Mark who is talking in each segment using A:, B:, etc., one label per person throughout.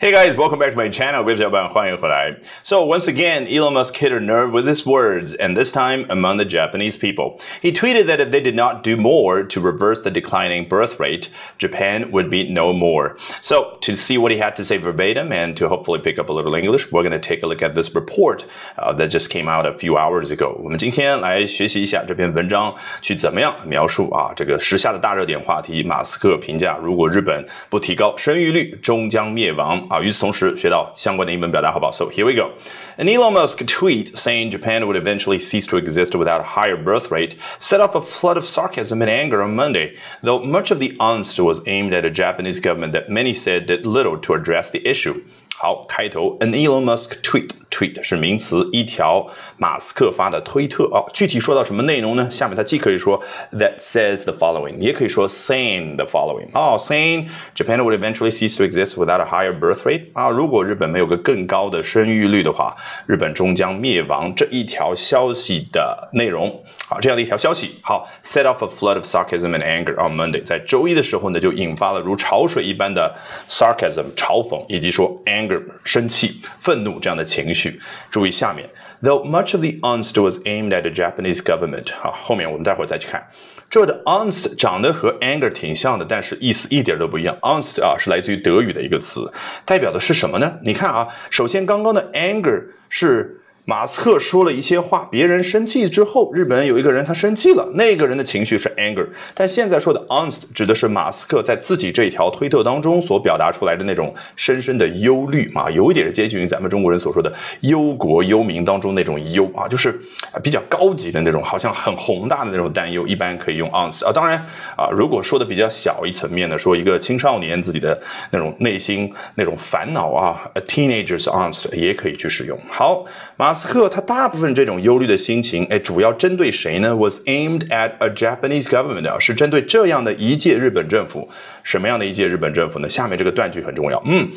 A: Hey guys, welcome back to my channel. 我是小板，欢迎回来。So once again, Elon Musk hit a nerve with his words, and this time among the Japanese people. He tweeted that if they did not do more to reverse the declining birth rate, Japan would be no more. So to see what he had to say verbatim and to hopefully pick up a little English, we're going to take a look at this report uh, that just came out a few hours ago. 我们今天来学习一下这篇文章，去怎么样描述啊这个时下的大热点话题。马斯克评价，如果日本不提高生育率，终将灭亡。 啊，与此同时学到相关的英文表达，好不好？So here we go. An Elon Musk tweet saying Japan would eventually cease to exist without a higher birth rate set off a flood of sarcasm and anger on Monday, though much of the onslaught was aimed at a Japanese government that many said did little to address the issue. 好，开头，an Elon Musk tweet tweet 是名词，一条马斯克发的推特啊。具体说到什么内容呢？下面它既可以说 that says the following，也可以说 saying the following。哦，saying Japan would eventually cease to exist without a higher birth rate 啊，如果日本没有个更高的生育率的话，日本终将灭亡。这一条消息的内容，好，这样的一条消息，好，set off a flood of sarcasm and anger on Monday，在周一的时候呢，就引发了如潮水一般的 sarcasm 嘲讽，以及说 anger。生气、愤怒这样的情绪。注意下面，though much of the angst was aimed at the Japanese government。好，后面我们待会儿再去看。这的 angst 长得和 anger 挺像的，但是意思一点都不一样。angst 啊是来自于德语的一个词，代表的是什么呢？你看啊，首先刚刚的 anger 是。马斯克说了一些话，别人生气之后，日本有一个人他生气了，那个人的情绪是 anger。但现在说的 angst 指的是马斯克在自己这一条推特当中所表达出来的那种深深的忧虑啊，有一点接近于咱们中国人所说的忧国忧民当中那种忧啊，就是比较高级的那种，好像很宏大的那种担忧，一般可以用 angst 啊。当然啊，如果说的比较小一层面的，说一个青少年自己的那种内心那种烦恼啊，a teenager's angst 也可以去使用。好，马。马斯克他大部分这种忧虑的心情，哎，主要针对谁呢？Was aimed at a Japanese government 啊，是针对这样的一届日本政府。什么样的一届日本政府呢？下面这个断句很重要。嗯，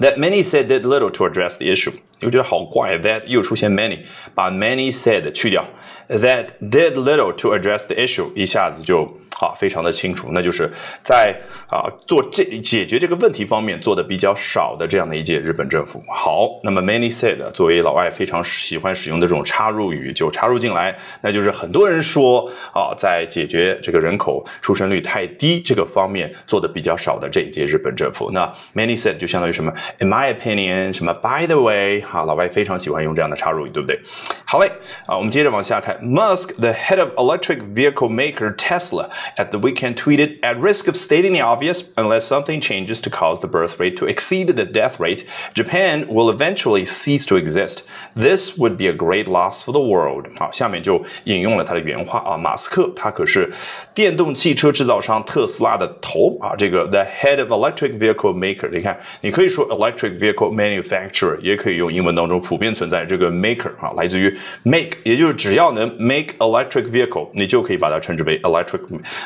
A: That many said did little to address the issue。你会觉得好怪，that 又出现 many，把 many said 去掉，that did little to address the issue，一下子就。 好，非常的清楚，那就是在啊做这解决这个问题方面做的比较少的这样的一届日本政府。好，那么 many said 作为老外非常喜欢使用的这种插入语就插入进来，那就是很多人说啊，在解决这个人口出生率太低这个方面做的比较少的这一届日本政府。那 many said 就相当于什么？In my opinion，什么？By the way，哈，老外非常喜欢用这样的插入语，对不对？好嘞，啊，我们接着往下看，Musk，the head of electric vehicle maker Tesla。at the weekend tweeted, at risk of stating the obvious, unless something changes to cause the birth rate to exceed the death rate, Japan will eventually cease to exist. This would be a great loss for the world. 好，下面就引用了他的原话啊，马斯克他可是电动汽车制造商特斯拉的头啊，这个 the head of electric vehicle maker。你看，你可以说 electric vehicle manufacturer，也可以用英文当中普遍存在这个 maker 啊，来自于 make，也就是只要能 make electric vehicle，你就可以把它称之为 electric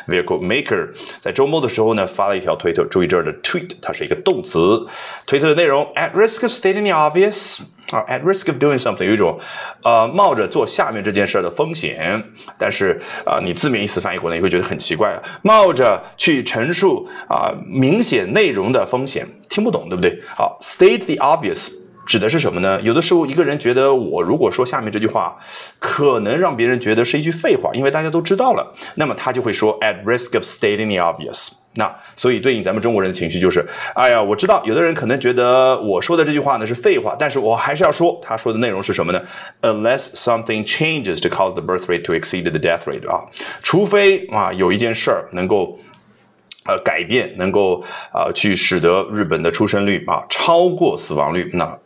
A: Vehicle maker 在周末的时候呢发了一条推特，注意这儿的 tweet 它是一个动词。推特的内容：At risk of stating the obvious 啊，at risk of doing something 有一种呃冒着做下面这件事的风险，但是啊你字面意思翻译过来你会觉得很奇怪，冒着去陈述啊明显内容的风险，听不懂对不对？好，state the obvious。指的是什么呢？有的时候一个人觉得我如果说下面这句话，可能让别人觉得是一句废话，因为大家都知道了，那么他就会说 at risk of stating the obvious。那所以对应咱们中国人的情绪就是，哎呀，我知道有的人可能觉得我说的这句话呢是废话，但是我还是要说，他说的内容是什么呢？Unless something changes to cause the birth rate to exceed the death rate 啊，除非啊有一件事儿能够。呃，改变能够啊，去使得日本的出生率啊超过死亡率，那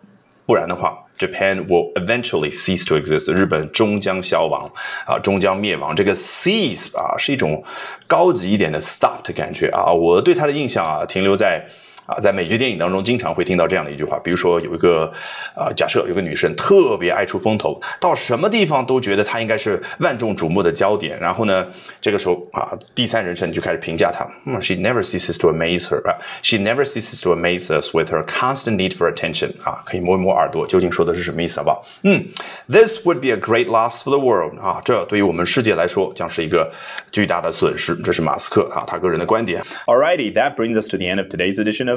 A: 不然的话，Japan will eventually cease to exist，日本终将消亡，啊，终将灭亡。这个 cease 啊，是一种高级一点的 stop 的感觉啊。我对它的印象啊，停留在。啊，在美剧电影当中，经常会听到这样的一句话，比如说有一个，呃，假设有个女生特别爱出风头，到什么地方都觉得她应该是万众瞩目的焦点。然后呢，这个时候啊，第三人称就开始评价她，嗯，She never ceases to amaze her 啊，She never ceases to amaze us with her constant need for attention 啊，可以摸一摸耳朵，究竟说的是什么意思，好不好？嗯，This would be a great loss for the world 啊，这对于我们世界来说将是一个巨大的损失。这是马斯克啊，他个人的观点。Alrighty, that brings us to the end of today's edition of